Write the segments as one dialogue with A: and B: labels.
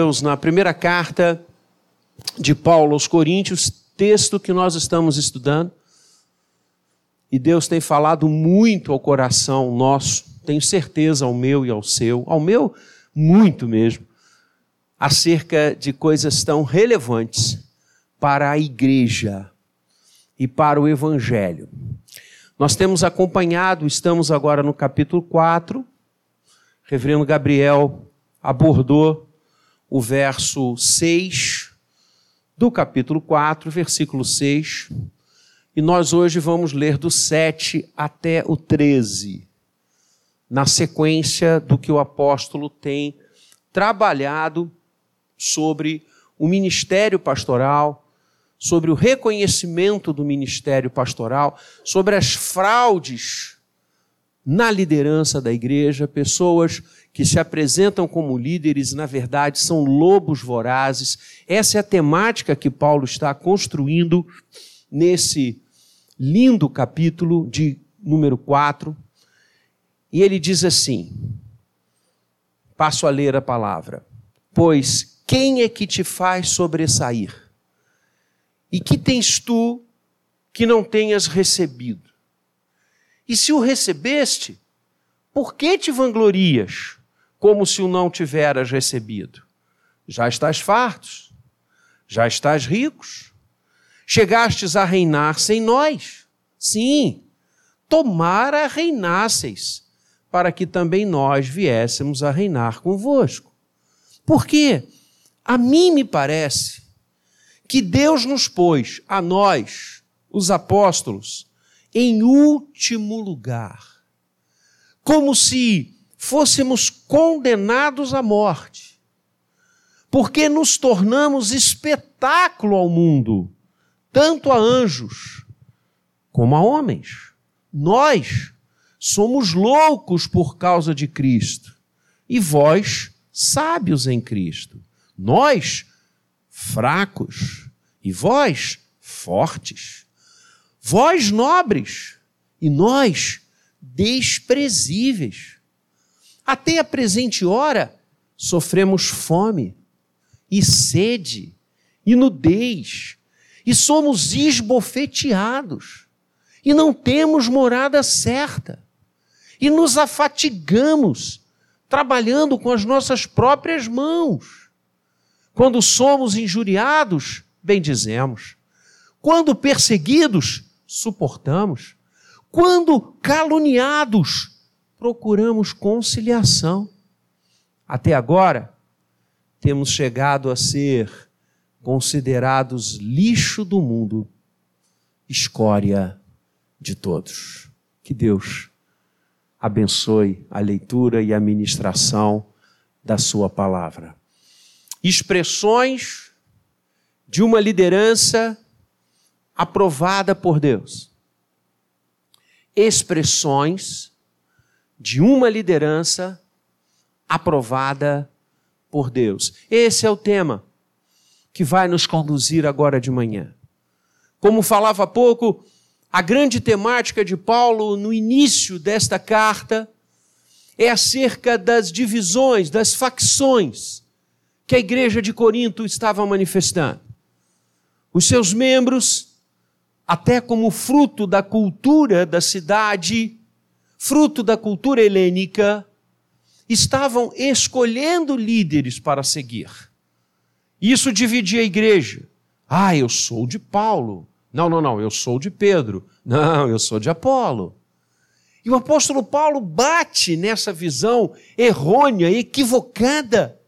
A: Deus, na primeira carta de Paulo aos Coríntios, texto que nós estamos estudando. E Deus tem falado muito ao coração nosso, tenho certeza ao meu e ao seu, ao meu, muito mesmo, acerca de coisas tão relevantes para a igreja e para o evangelho. Nós temos acompanhado, estamos agora no capítulo 4. Reverendo Gabriel abordou o verso 6 do capítulo 4, versículo 6. E nós hoje vamos ler do 7 até o 13, na sequência do que o apóstolo tem trabalhado sobre o ministério pastoral, sobre o reconhecimento do ministério pastoral, sobre as fraudes na liderança da igreja, pessoas que se apresentam como líderes, na verdade, são lobos vorazes. Essa é a temática que Paulo está construindo nesse lindo capítulo de número 4. E ele diz assim: passo a ler a palavra. Pois quem é que te faz sobressair? E que tens tu que não tenhas recebido? E se o recebeste, por que te vanglorias? Como se o não tiveras recebido. Já estás fartos, já estás ricos, chegastes a reinar sem nós. Sim, tomara reinasseis, para que também nós viéssemos a reinar convosco. Porque a mim me parece que Deus nos pôs, a nós, os apóstolos, em último lugar, como se fôssemos condenados à morte, porque nos tornamos espetáculo ao mundo, tanto a anjos como a homens. Nós somos loucos por causa de Cristo, e vós, sábios em Cristo. Nós, fracos, e vós, fortes. Vós, nobres, e nós, desprezíveis. Até a presente hora, sofremos fome e sede e nudez, e somos esbofeteados, e não temos morada certa, e nos afatigamos trabalhando com as nossas próprias mãos. Quando somos injuriados, bendizemos. Quando perseguidos, suportamos. Quando caluniados, procuramos conciliação. Até agora, temos chegado a ser considerados lixo do mundo, escória de todos. Que Deus abençoe a leitura e a ministração da Sua palavra. Expressões de uma liderança aprovada por Deus. Expressões de uma liderança aprovada por Deus. Esse é o tema que vai nos conduzir agora de manhã. Como falava há pouco, a grande temática de Paulo no início desta carta é acerca das divisões, das facções que a igreja de Corinto estava manifestando. Os seus membros, até como fruto da cultura da cidade, fruto da cultura helênica, estavam escolhendo líderes para seguir. Isso dividia a igreja. Ah, eu sou de Paulo. Não, não, não, eu sou de Pedro. Não, eu sou de Apolo. E o apóstolo Paulo bate nessa visão errônea, equivocada.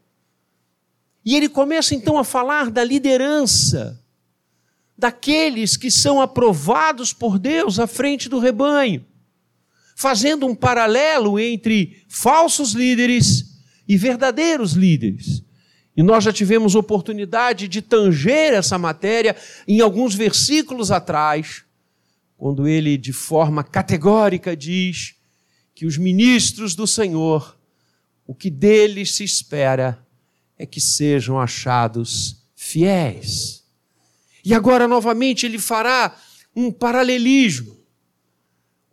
A: E ele começa então a falar da liderança, daqueles que são aprovados por Deus à frente do rebanho fazendo um paralelo entre falsos líderes e verdadeiros líderes. E nós já tivemos oportunidade de tanger essa matéria em alguns versículos atrás, quando ele, de forma categórica, diz que os ministros do Senhor, o que deles se espera é que sejam achados fiéis. E agora, novamente, ele fará um paralelismo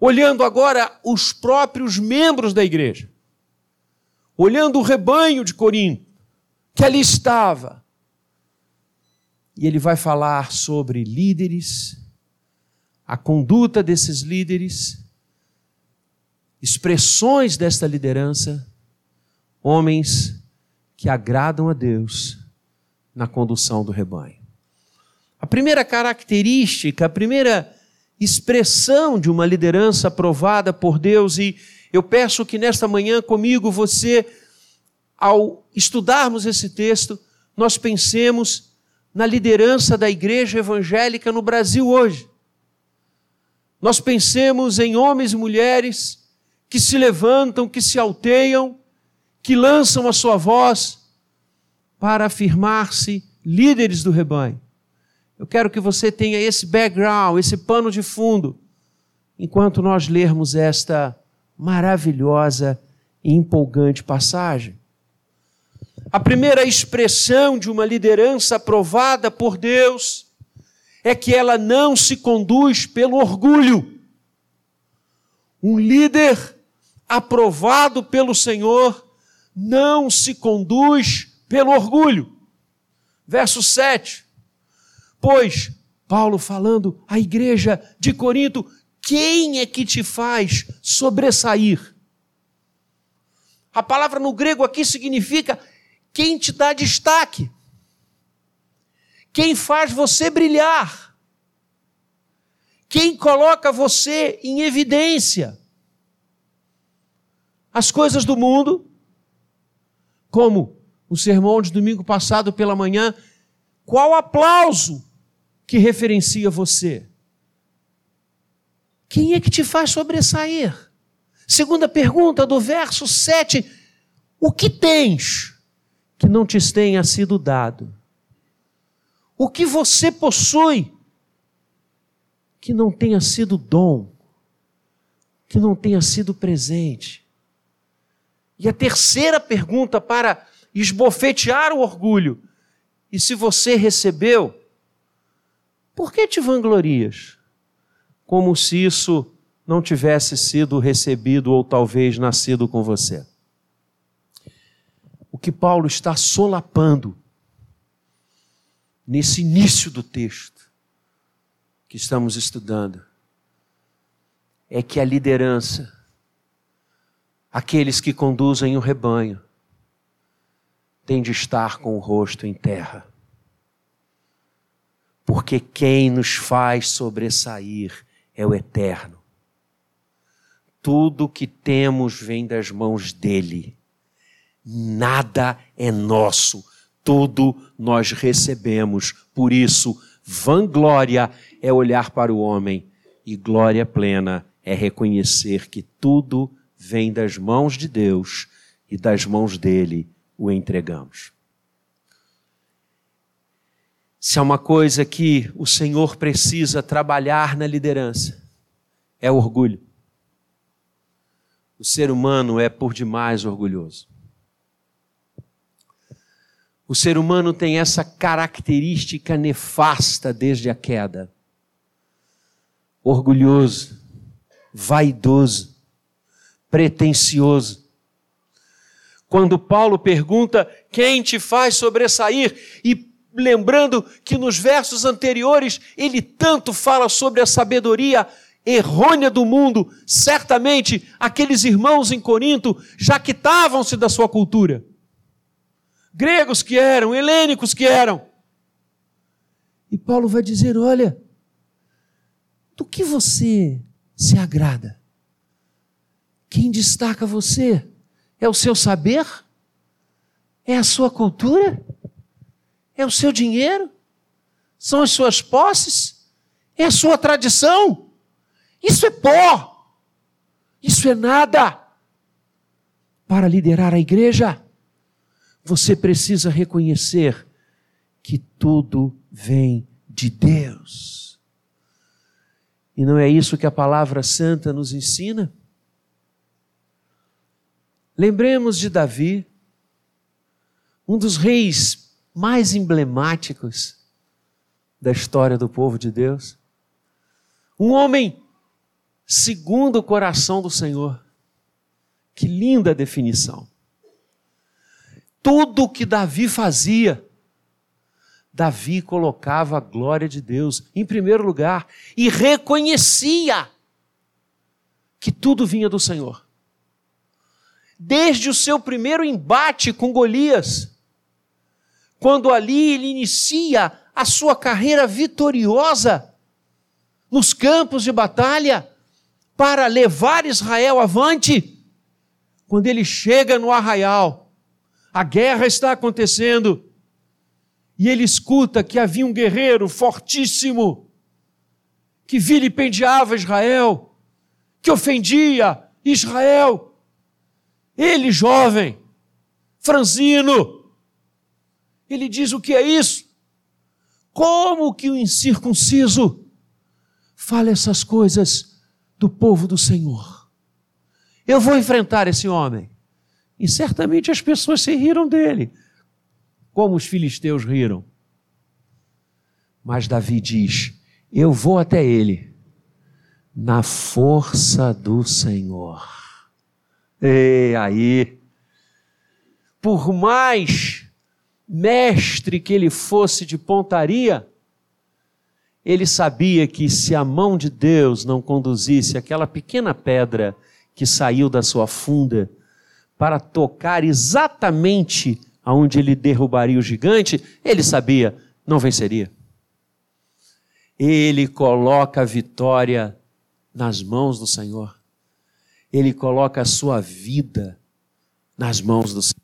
A: olhando agora os próprios membros da igreja, olhando o rebanho de Corinto, que ali estava. E ele vai falar sobre líderes, a conduta desses líderes, expressões desta liderança, homens que agradam a Deus na condução do rebanho. A primeira característica, a primeira expressão de uma liderança aprovada por Deus, e eu peço que nesta manhã comigo você, ao estudarmos esse texto, nós pensemos na liderança da igreja evangélica no Brasil hoje. Nós pensemos em homens e mulheres que se levantam, que se alteiam, que lançam a sua voz para afirmar-se líderes do rebanho. Eu quero que você tenha esse background, esse pano de fundo, enquanto nós lermos esta maravilhosa e empolgante passagem. A primeira expressão de uma liderança aprovada por Deus é que ela não se conduz pelo orgulho. Um líder aprovado pelo Senhor não se conduz pelo orgulho. Verso 7. Pois, Paulo falando à igreja de Corinto, quem é que te faz sobressair? A palavra no grego aqui significa quem te dá destaque, quem faz você brilhar, quem coloca você em evidência. As coisas do mundo, como o sermão de domingo passado pela manhã, qual aplauso que referencia você? Quem é que te faz sobressair? Segunda pergunta do verso 7: O que tens que não te tenha sido dado? O que você possui que não tenha sido dom, que não tenha sido presente? E a terceira pergunta para esbofetear o orgulho: e se você recebeu, por que te vanglorias? Como se isso não tivesse sido recebido ou talvez nascido com você. O que Paulo está solapando nesse início do texto que estamos estudando é que a liderança, aqueles que conduzem o rebanho, tem de estar com o rosto em terra porque quem nos faz sobressair é o Eterno. Tudo que temos vem das mãos dele. Nada é nosso, tudo nós recebemos. Por isso, vanglória é olhar para o homem e glória plena é reconhecer que tudo vem das mãos de Deus e das mãos dele o entregamos. Se há uma coisa que o Senhor precisa trabalhar na liderança, é o orgulho. O ser humano é por demais orgulhoso. O ser humano tem essa característica nefasta desde a queda. Orgulhoso, vaidoso, pretensioso. Quando Paulo pergunta quem te faz sobressair e lembrando que nos versos anteriores ele tanto fala sobre a sabedoria errônea do mundo, certamente aqueles irmãos em Corinto já quitavam-se da sua cultura. Gregos que eram, helênicos que eram. E Paulo vai dizer: olha, do que você se agrada? Quem destaca você? É o seu saber? É a sua cultura? É o seu dinheiro? São as suas posses? É a sua tradição? Isso é pó. Isso é nada. Para liderar a igreja, você precisa reconhecer que tudo vem de Deus. E não é isso que a palavra santa nos ensina? Lembremos de Davi, um dos reis mais emblemáticos da história do povo de Deus. Um homem segundo o coração do Senhor. Que linda definição. tudo que Davi fazia, Davi colocava a glória de Deus em primeiro lugar e reconhecia que tudo vinha do Senhor. Desde o seu primeiro embate com Golias, quando ali ele inicia a sua carreira vitoriosa nos campos de batalha para levar Israel avante, quando ele chega no arraial, a guerra está acontecendo, e ele escuta que havia um guerreiro fortíssimo que vilipendiava Israel, que ofendia Israel. Ele, jovem, franzino, ele diz: O que é isso? Como que o incircunciso fala essas coisas do povo do Senhor? Eu vou enfrentar esse homem. E certamente as pessoas se riram dele como os filisteus riram. Mas Davi diz: Eu vou até ele na força do Senhor. E aí, por mais mestre que ele fosse de pontaria, ele sabia que se a mão de Deus não conduzisse aquela pequena pedra que saiu da sua funda para tocar exatamente aonde ele derrubaria o gigante, ele sabia, não venceria. Ele coloca a vitória nas mãos do Senhor. Ele coloca a sua vida nas mãos do Senhor.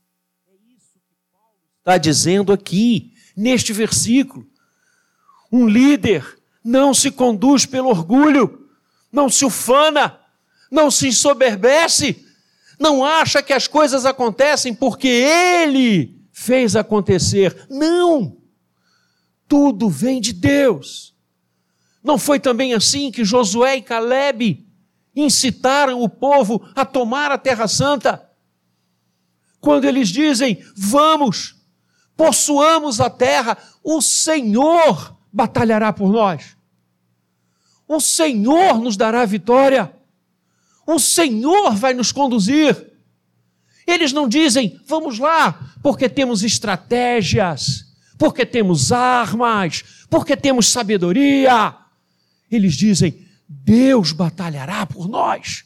A: É isso que Paulo está dizendo aqui, neste versículo. Um líder não se conduz pelo orgulho, não se ufana, não se ensoberbece, não acha que as coisas acontecem porque ele fez acontecer. Não! Tudo vem de Deus. Não foi também assim que Josué e Caleb incitaram o povo a tomar a Terra Santa? Quando eles dizem: Vamos, possuamos a terra, o Senhor batalhará por nós. O Senhor nos dará vitória. O Senhor vai nos conduzir. Eles não dizem, vamos lá, porque temos estratégias, porque temos armas, porque temos sabedoria. Eles dizem, Deus batalhará por nós,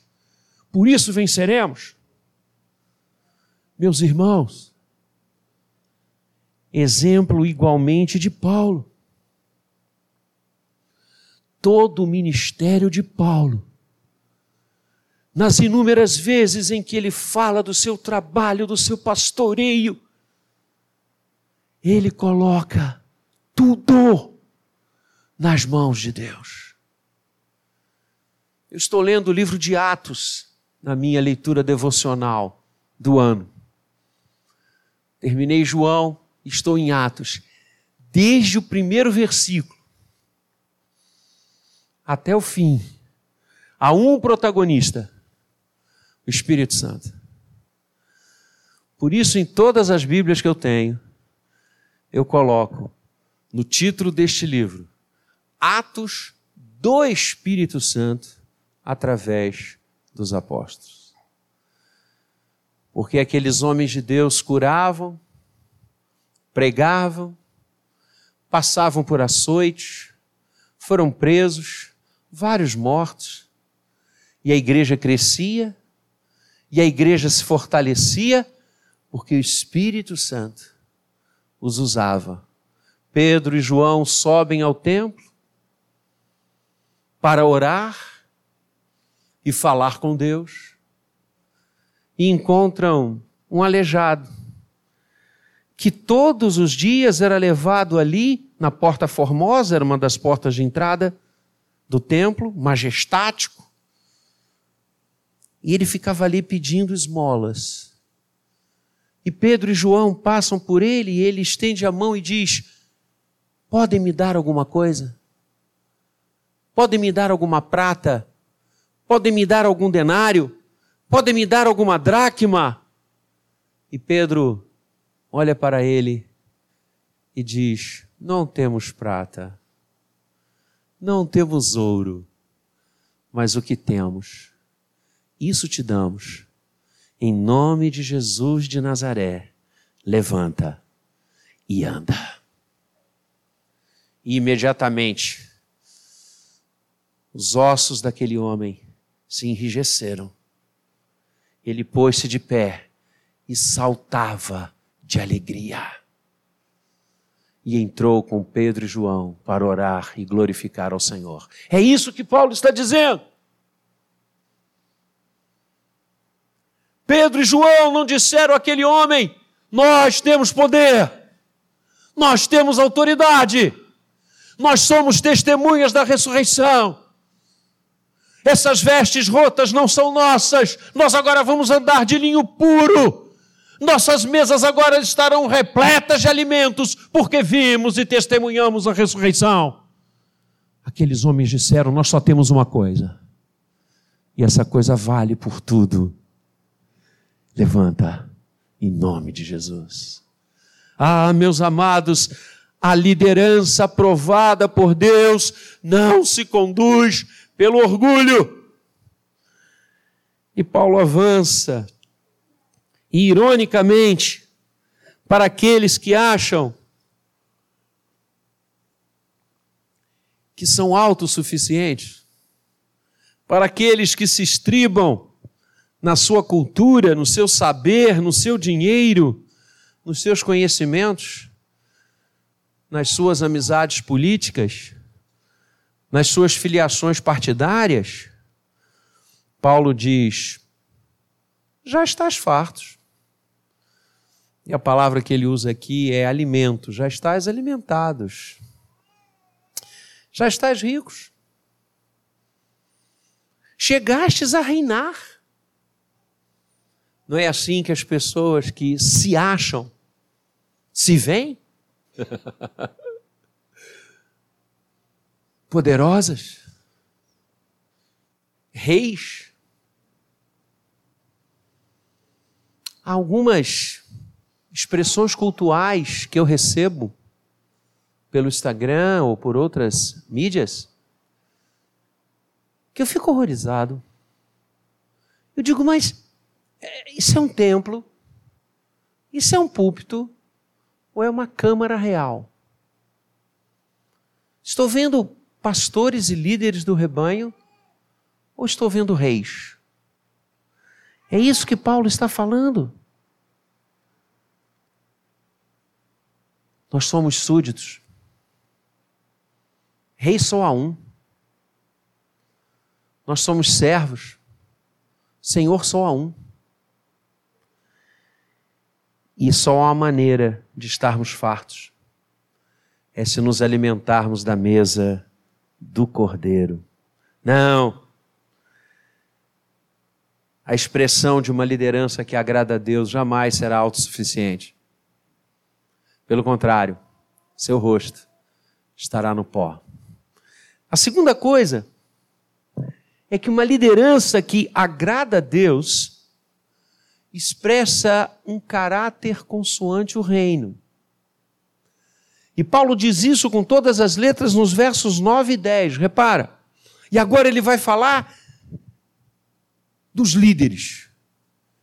A: por isso venceremos. Meus irmãos, exemplo igualmente de Paulo. Todo o ministério de Paulo nas inúmeras vezes em que ele fala do seu trabalho, do seu pastoreio, ele coloca tudo nas mãos de Deus. Eu estou lendo o livro de Atos na minha leitura devocional do ano. Terminei João, estou em Atos. Desde o primeiro versículo até o fim, há um protagonista o Espírito Santo. Por isso, em todas as Bíblias que eu tenho, eu coloco no título deste livro Atos do Espírito Santo através dos apóstolos. Porque aqueles homens de Deus curavam, pregavam, passavam por açoites, foram presos, vários mortos, e a igreja crescia e a igreja se fortalecia porque o Espírito Santo os usava. Pedro e João sobem ao templo para orar e falar com Deus e encontram um aleijado que todos os dias era levado ali na porta formosa, era uma das portas de entrada do templo, majestático, e ele ficava ali pedindo esmolas. E Pedro e João passam por ele e ele estende a mão e diz: Podem me dar alguma coisa? Podem me dar alguma prata? Podem me dar algum denário? Podem me dar alguma dracma? E Pedro olha para ele e diz: Não temos prata, não temos ouro, mas o que temos isso te damos. Em nome de Jesus de Nazaré, levanta e anda. E imediatamente os ossos daquele homem se enrijeceram. Ele pôs-se de pé e saltava de alegria. E entrou com Pedro e João para orar e glorificar ao Senhor. É isso que Paulo está dizendo. Pedro e João não disseram àquele homem: Nós temos poder, nós temos autoridade, nós somos testemunhas da ressurreição. Essas vestes rotas não são nossas, nós agora vamos andar de linho puro. Nossas mesas agora estarão repletas de alimentos, porque vimos e testemunhamos a ressurreição. Aqueles homens disseram: Nós só temos uma coisa, e essa coisa vale por tudo. Levanta, em nome de Jesus. Ah, meus amados, a liderança aprovada por Deus não se conduz pelo orgulho. E Paulo avança, e ironicamente, para aqueles que acham que são autossuficientes, para aqueles que se estribam na sua cultura, no seu saber, no seu dinheiro, nos seus conhecimentos, nas suas amizades políticas, nas suas filiações partidárias, Paulo diz: já estás fartos. E a palavra que ele usa aqui é alimento, já estás alimentados. Já estás ricos. Chegastes a reinar. Não é assim que as pessoas que se acham se veem? poderosas, reis. Algumas expressões cultuais que eu recebo pelo Instagram ou por outras mídias que eu fico horrorizado. Eu digo, mas é, isso é um templo? Isso é um púlpito? Ou é uma câmara real? Estou vendo pastores e líderes do rebanho ou estou vendo reis? É isso que Paulo está falando. Nós somos súditos. Rei só há um. Nós somos servos. Senhor só há um. E só há maneira de estarmos fartos é se nos alimentarmos da mesa do Cordeiro. Não. A expressão de uma liderança que agrada a Deus jamais será autossuficiente. Pelo contrário, seu rosto estará no pó. A segunda coisa é que uma liderança que agrada a Deus expressa um caráter consoante o reino. E Paulo diz isso com todas as letras nos versos 9 e 10, repara. E agora ele vai falar dos líderes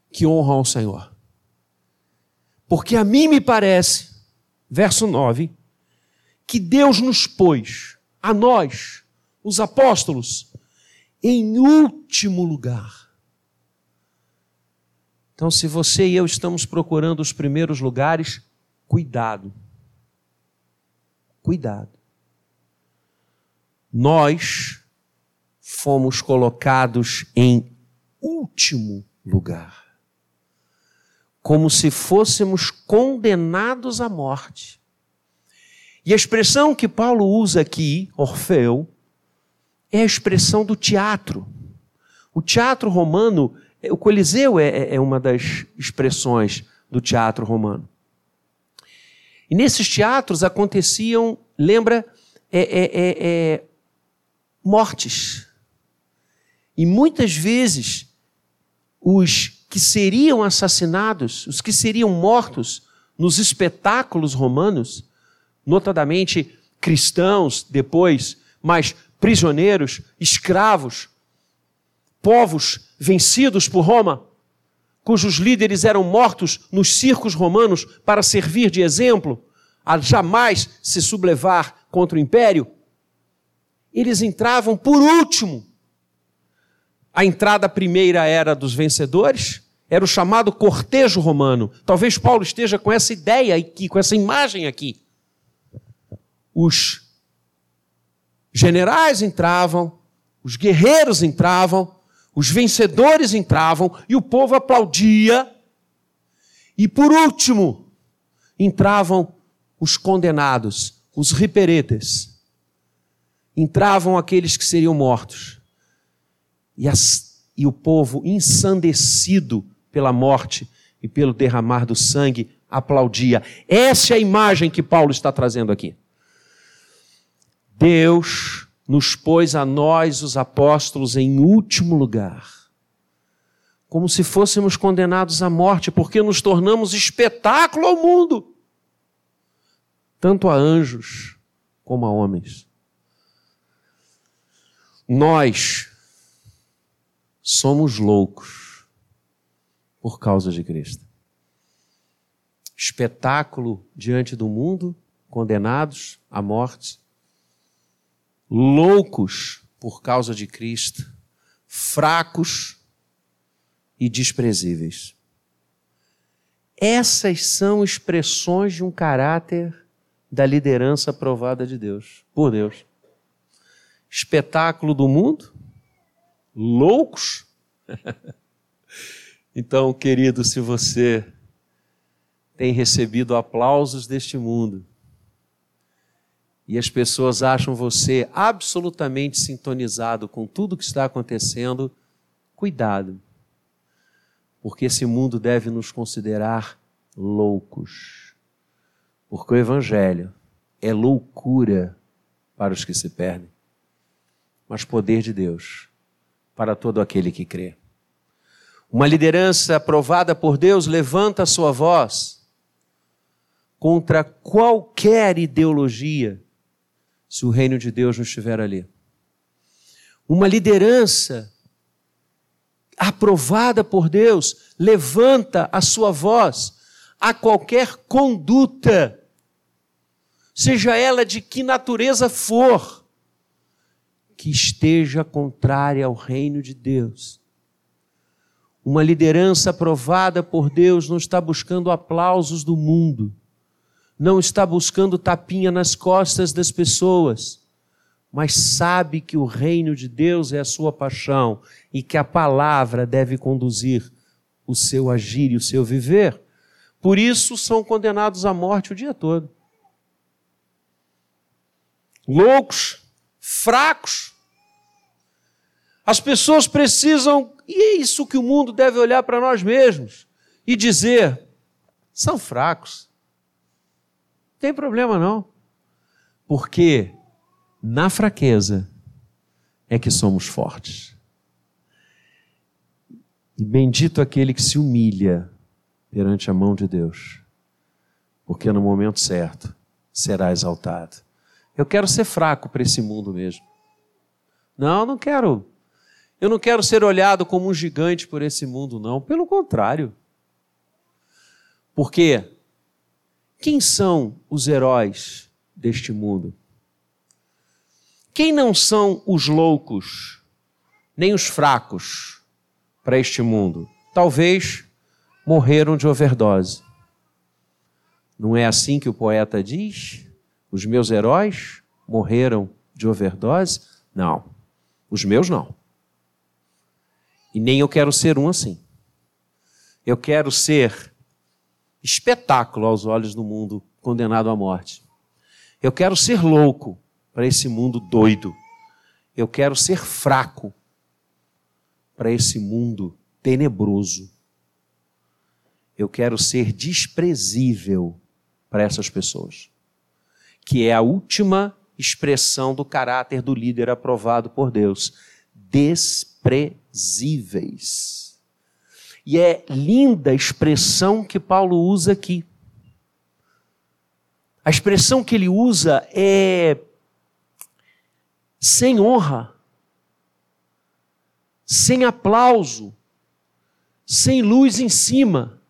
A: que honram ao Senhor. Porque a mim me parece, verso 9, que Deus nos pôs, a nós, os apóstolos, em último lugar. Então, se você e eu estamos procurando os primeiros lugares, cuidado cuidado. Nós fomos colocados em último lugar, como se fôssemos condenados à morte. E a expressão que Paulo usa aqui, Orfeu, é a expressão do teatro. O teatro romano, o Coliseu é, é, é uma das expressões do teatro romano. E nesses teatros aconteciam, lembra, é, é, é, é, mortes. E muitas vezes os que seriam assassinados, os que seriam mortos nos espetáculos romanos, notadamente cristãos depois, mas prisioneiros, escravos, povos vencidos por Roma, cujos líderes eram mortos nos circos romanos para servir de exemplo, a jamais se sublevar contra o império, eles entravam por último. A entrada primeira era dos vencedores, era o chamado cortejo romano. Talvez Paulo esteja com essa ideia aqui, com essa imagem aqui. Os generais entravam, os guerreiros entravam, os vencedores entravam e o povo aplaudia. E por último, entravam os condenados, os riperetes. Entravam aqueles que seriam mortos. E, as, e o povo, ensandecido pela morte e pelo derramar do sangue, aplaudia. Essa é a imagem que Paulo está trazendo aqui. Deus nos pôs a nós, os apóstolos, em último lugar. Como se fôssemos condenados à morte, porque nos tornamos espetáculo ao mundo, tanto a anjos como a homens. Nós somos loucos por causa de Cristo. Espetáculo diante do mundo, condenados à morte loucos por causa de Cristo, fracos e desprezíveis. Essas são expressões de um caráter da liderança aprovada de Deus, por Deus. Espetáculo do mundo, loucos. então, querido, se você tem recebido aplausos deste mundo, e as pessoas acham você absolutamente sintonizado com tudo que está acontecendo, cuidado, porque esse mundo deve nos considerar loucos, porque o Evangelho é loucura para os que se perdem, mas poder de Deus para todo aquele que crê. Uma liderança aprovada por Deus levanta a sua voz contra qualquer ideologia se o reino de Deus não estiver ali. Uma liderança aprovada por Deus levanta a sua voz a qualquer conduta, seja ela de que natureza for, que esteja contrária ao reino de Deus. Uma liderança aprovada por Deus não está buscando aplausos do mundo não está buscando tapinha nas costas das pessoas, mas sabe que o reino de Deus é a sua paixão e que a palavra deve conduzir o seu agir e o seu viver. Por isso são condenados à morte o dia todo. Loucos, fracos. As pessoas precisam, e é isso que o mundo deve olhar para nós mesmos e dizer: são fracos tem problema não. Porque na fraqueza é que somos fortes. E bendito aquele que se humilha perante a mão de Deus, porque no momento certo será exaltado. Eu quero ser fraco para esse mundo mesmo. Não, não quero. Eu não quero ser olhado como um gigante por esse mundo, não. Pelo contrário. Porque quem são os heróis deste mundo? Quem não são os loucos, nem os fracos para este mundo? Talvez morreram de overdose. Não é assim que o poeta diz? Os meus heróis morreram de overdose? Não. Os meus não. E nem eu quero ser um assim. Eu quero ser espetáculo aos olhos do mundo condenado à morte. Eu quero ser louco para esse mundo doido. Eu quero ser fraco para esse mundo tenebroso. Eu quero ser desprezível para essas pessoas, que é a última expressão do caráter do líder aprovado por Deus. Desprezíveis. E é linda a expressão que Paulo usa aqui. A expressão que ele usa é sem honra, sem aplauso, sem luz em cima.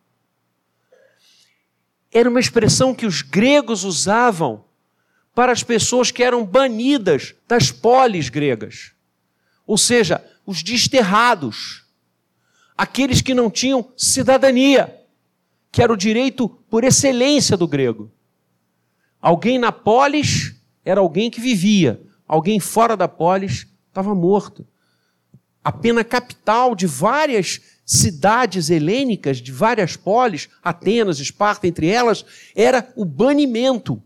A: Era uma expressão que os gregos usavam para as pessoas que eram banidas das polis gregas, ou seja, os desterrados, aqueles que não tinham cidadania, que era o direito por excelência do grego. Alguém na polis era alguém que vivia, alguém fora da polis estava morto. A pena capital de várias cidades helênicas, de várias polis, Atenas, Esparta, entre elas, era o banimento.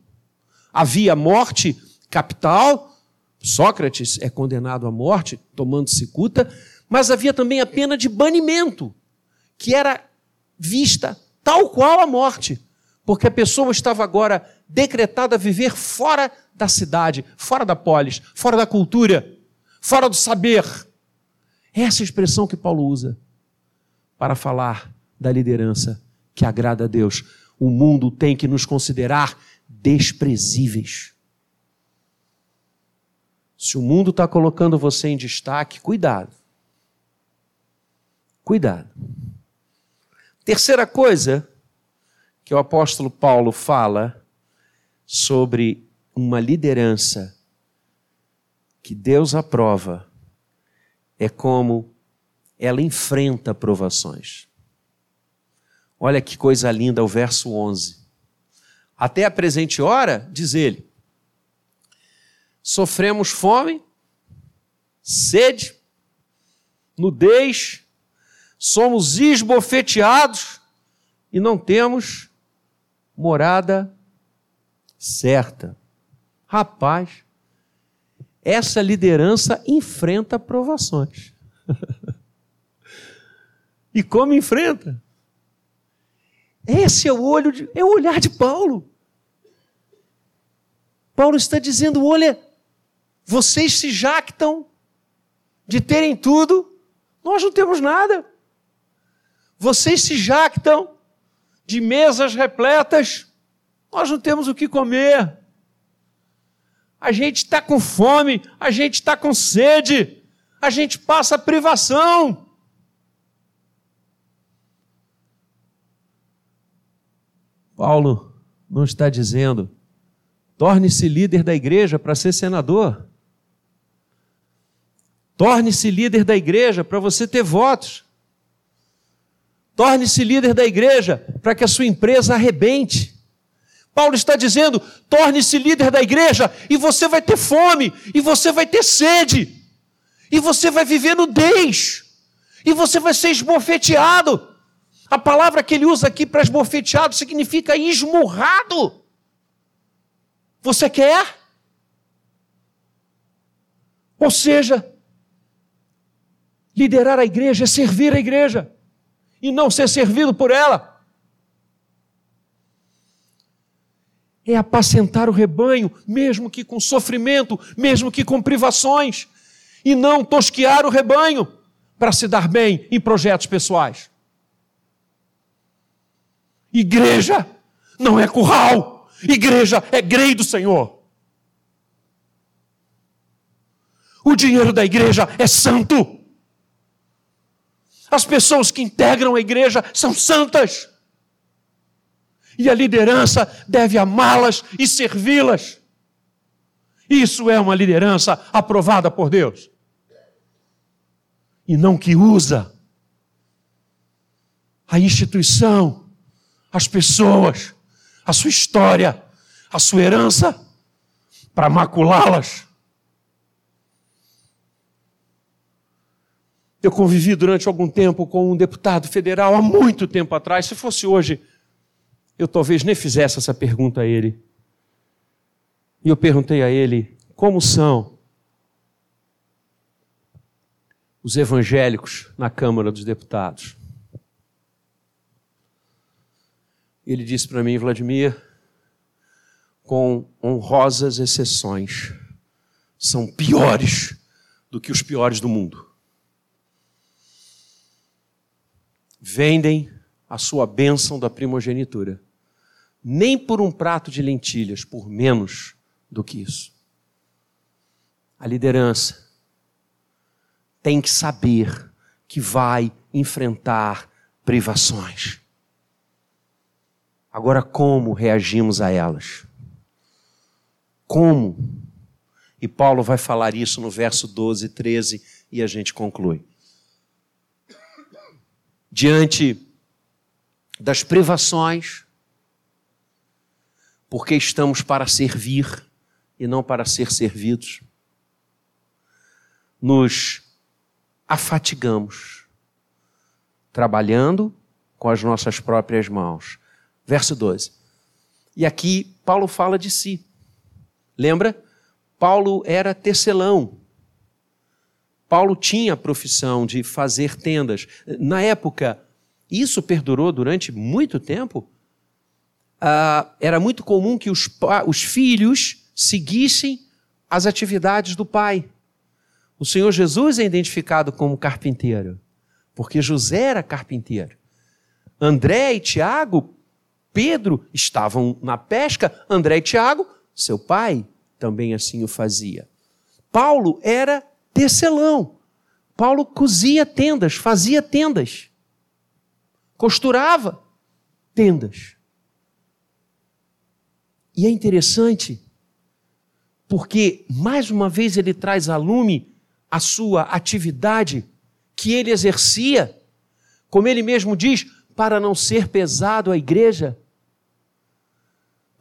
A: Havia morte capital, Sócrates é condenado à morte, tomando cicuta, mas havia também a pena de banimento, que era vista tal qual a morte, porque a pessoa estava agora decretada a viver fora da cidade, fora da polis, fora da cultura, fora do saber. Essa é expressão que Paulo usa para falar da liderança que agrada a Deus. O mundo tem que nos considerar desprezíveis. Se o mundo está colocando você em destaque, cuidado. Cuidado. Terceira coisa que o apóstolo Paulo fala sobre uma liderança que Deus aprova é como ela enfrenta provações. Olha que coisa linda o verso 11. Até a presente hora, diz ele, sofremos fome, sede, nudez, somos esbofeteados e não temos morada certa. Rapaz, essa liderança enfrenta provações. e como enfrenta? Esse é o olho de, é o olhar de Paulo. Paulo está dizendo: olha, vocês se jactam de terem tudo, nós não temos nada. Vocês se jactam de mesas repletas, nós não temos o que comer. A gente está com fome, a gente está com sede, a gente passa privação. Paulo não está dizendo, torne-se líder da igreja para ser senador. Torne-se líder da igreja para você ter votos. Torne-se líder da igreja para que a sua empresa arrebente. Paulo está dizendo: torne-se líder da igreja e você vai ter fome, e você vai ter sede, e você vai viver nudez, e você vai ser esbofeteado. A palavra que ele usa aqui para esbofeteado significa esmurrado. Você quer? Ou seja, liderar a igreja é servir a igreja e não ser servido por ela. É apacentar o rebanho, mesmo que com sofrimento, mesmo que com privações, e não tosquear o rebanho para se dar bem em projetos pessoais. Igreja não é curral, igreja é grei do Senhor. O dinheiro da igreja é santo. As pessoas que integram a igreja são santas. E a liderança deve amá-las e servi-las. Isso é uma liderança aprovada por Deus. E não que usa a instituição, as pessoas, a sua história, a sua herança para maculá-las Eu convivi durante algum tempo com um deputado federal, há muito tempo atrás. Se fosse hoje, eu talvez nem fizesse essa pergunta a ele. E eu perguntei a ele: como são os evangélicos na Câmara dos Deputados? Ele disse para mim, Vladimir, com honrosas exceções, são piores do que os piores do mundo. vendem a sua bênção da primogenitura. Nem por um prato de lentilhas, por menos do que isso. A liderança tem que saber que vai enfrentar privações. Agora, como reagimos a elas? Como? E Paulo vai falar isso no verso 12 e 13 e a gente conclui. Diante das privações, porque estamos para servir e não para ser servidos, nos afatigamos, trabalhando com as nossas próprias mãos. Verso 12. E aqui Paulo fala de si. Lembra? Paulo era tecelão. Paulo tinha a profissão de fazer tendas. Na época, isso perdurou durante muito tempo. Ah, era muito comum que os, os filhos seguissem as atividades do pai. O Senhor Jesus é identificado como carpinteiro, porque José era carpinteiro. André e Tiago, Pedro estavam na pesca, André e Tiago, seu pai também assim o fazia. Paulo era tecelão. Paulo cozia tendas, fazia tendas, costurava tendas. E é interessante, porque mais uma vez ele traz a lume a sua atividade que ele exercia, como ele mesmo diz, para não ser pesado a igreja,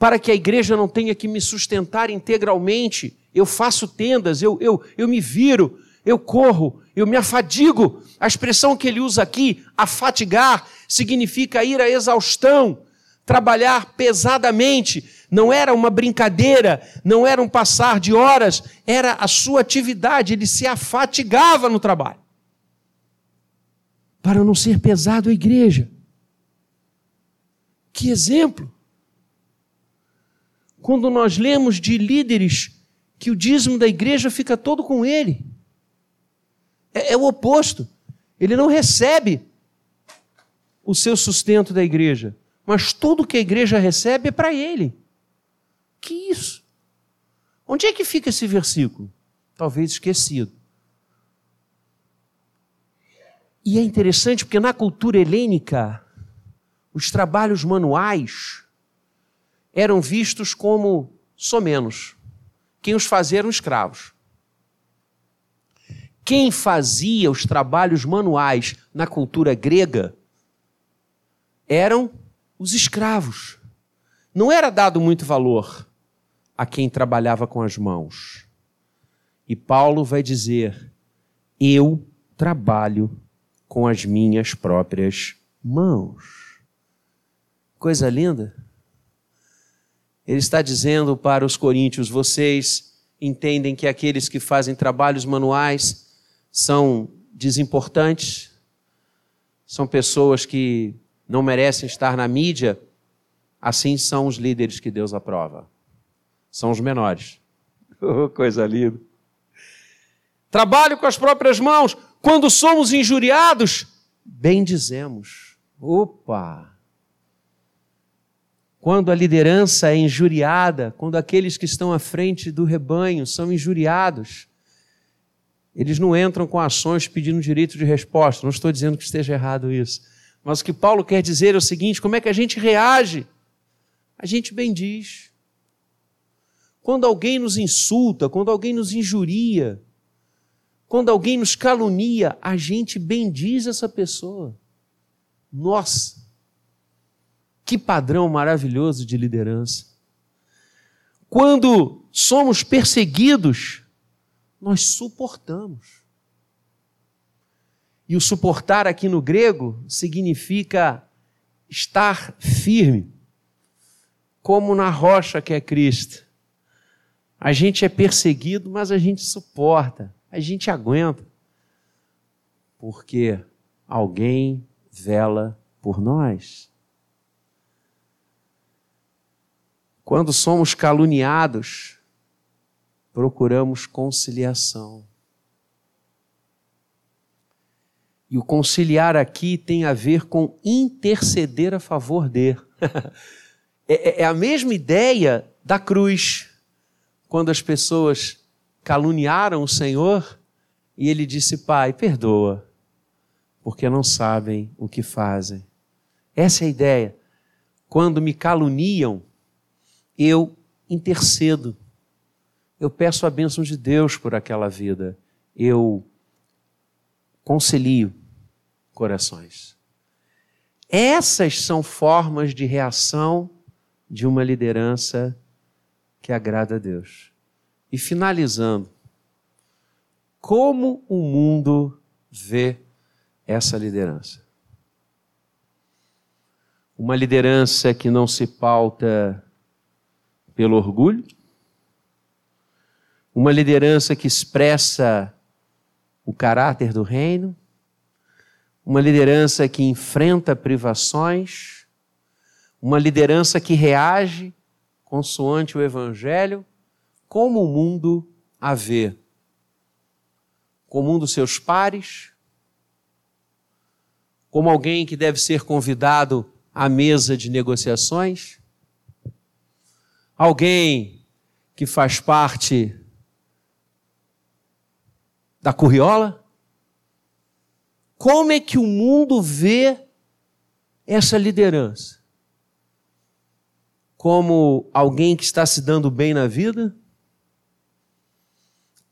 A: para que a igreja não tenha que me sustentar integralmente. Eu faço tendas, eu, eu, eu me viro, eu corro, eu me afadigo. A expressão que ele usa aqui, afatigar, significa ir à exaustão, trabalhar pesadamente, não era uma brincadeira, não era um passar de horas, era a sua atividade, ele se afatigava no trabalho. Para não ser pesado a igreja. Que exemplo! Quando nós lemos de líderes que o dízimo da igreja fica todo com ele. É, é o oposto. Ele não recebe o seu sustento da igreja, mas tudo que a igreja recebe é para ele. Que isso? Onde é que fica esse versículo? Talvez esquecido. E é interessante porque na cultura helênica, os trabalhos manuais eram vistos como somenos. Quem os fazia eram escravos. Quem fazia os trabalhos manuais na cultura grega eram os escravos. Não era dado muito valor a quem trabalhava com as mãos. E Paulo vai dizer: Eu trabalho com as minhas próprias mãos. Coisa linda. Ele está dizendo para os coríntios: vocês entendem que aqueles que fazem trabalhos manuais são desimportantes, são pessoas que não merecem estar na mídia, assim são os líderes que Deus aprova são os menores. Oh, coisa linda. Trabalho com as próprias mãos. Quando somos injuriados, bem dizemos. Opa! Quando a liderança é injuriada, quando aqueles que estão à frente do rebanho são injuriados, eles não entram com ações pedindo direito de resposta. Não estou dizendo que esteja errado isso. Mas o que Paulo quer dizer é o seguinte: como é que a gente reage? A gente bendiz. Quando alguém nos insulta, quando alguém nos injuria, quando alguém nos calunia, a gente bendiz essa pessoa. Nossa, que padrão maravilhoso de liderança. Quando somos perseguidos, nós suportamos. E o suportar aqui no grego significa estar firme, como na rocha que é Cristo. A gente é perseguido, mas a gente suporta, a gente aguenta. Porque alguém vela por nós. Quando somos caluniados, procuramos conciliação. E o conciliar aqui tem a ver com interceder a favor de. É, é, é a mesma ideia da cruz quando as pessoas caluniaram o Senhor e ele disse: Pai, perdoa, porque não sabem o que fazem. Essa é a ideia. Quando me caluniam, eu intercedo. Eu peço a bênção de Deus por aquela vida. Eu concilio corações. Essas são formas de reação de uma liderança que agrada a Deus. E finalizando, como o mundo vê essa liderança? Uma liderança que não se pauta pelo orgulho, uma liderança que expressa o caráter do reino, uma liderança que enfrenta privações, uma liderança que reage consoante o evangelho, como o mundo a vê. Como um dos seus pares, como alguém que deve ser convidado à mesa de negociações, alguém que faz parte da curriola? Como é que o mundo vê essa liderança? Como alguém que está se dando bem na vida?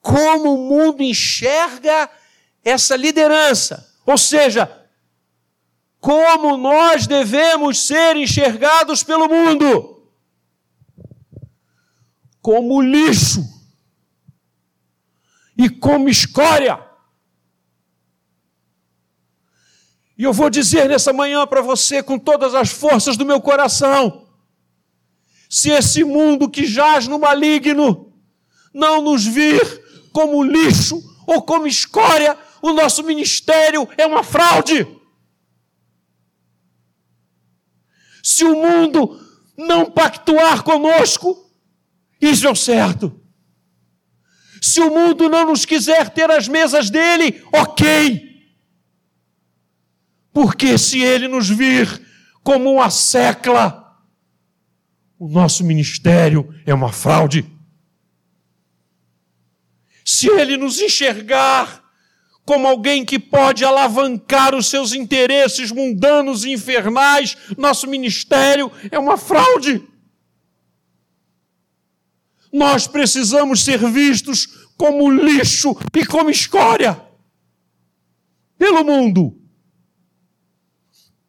A: Como o mundo enxerga essa liderança? Ou seja, como nós devemos ser enxergados pelo mundo? Como lixo e como escória. E eu vou dizer nessa manhã para você, com todas as forças do meu coração: se esse mundo que jaz no maligno não nos vir como lixo ou como escória, o nosso ministério é uma fraude. Se o mundo não pactuar conosco, isso é o certo. Se o mundo não nos quiser ter as mesas dele, ok. Porque se ele nos vir como uma secla, o nosso ministério é uma fraude. Se ele nos enxergar como alguém que pode alavancar os seus interesses mundanos e infernais, nosso ministério é uma fraude. Nós precisamos ser vistos como lixo e como escória. Pelo mundo.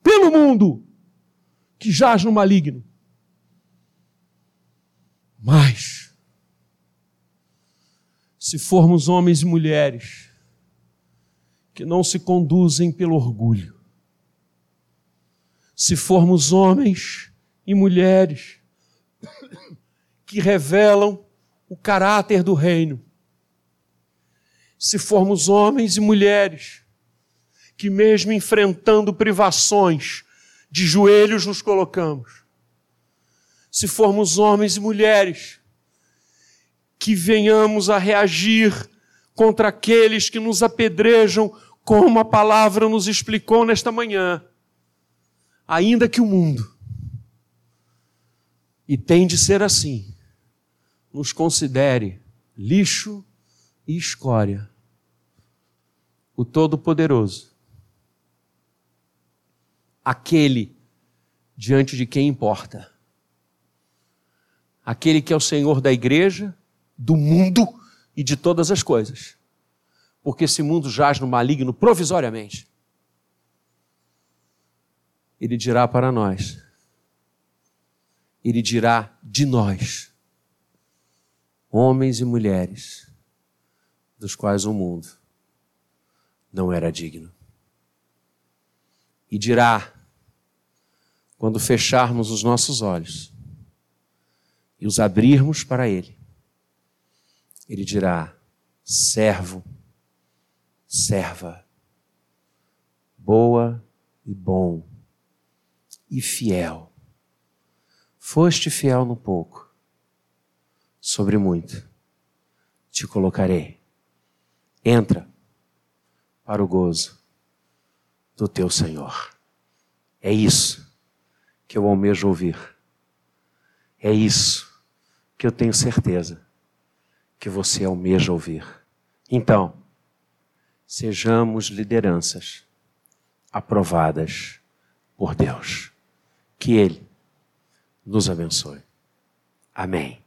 A: Pelo mundo. Que jaz no maligno. Mas, se formos homens e mulheres que não se conduzem pelo orgulho, se formos homens e mulheres que revelam o caráter do reino, se formos homens e mulheres que, mesmo enfrentando privações, de joelhos nos colocamos. Se formos homens e mulheres, que venhamos a reagir contra aqueles que nos apedrejam, como a palavra nos explicou nesta manhã. Ainda que o mundo, e tem de ser assim, nos considere lixo e escória. O Todo-Poderoso aquele diante de quem importa. Aquele que é o Senhor da igreja, do mundo e de todas as coisas. Porque esse mundo jaz no maligno provisoriamente. Ele dirá para nós, ele dirá de nós, homens e mulheres, dos quais o mundo não era digno. E dirá quando fecharmos os nossos olhos e os abrirmos para Ele, Ele dirá: servo, serva, boa e bom e fiel. Foste fiel no pouco, sobre muito te colocarei. Entra para o gozo do teu Senhor. É isso que eu almejo ouvir. É isso que eu tenho certeza que você almeja ouvir. Então, sejamos lideranças aprovadas por Deus. Que Ele nos abençoe. Amém.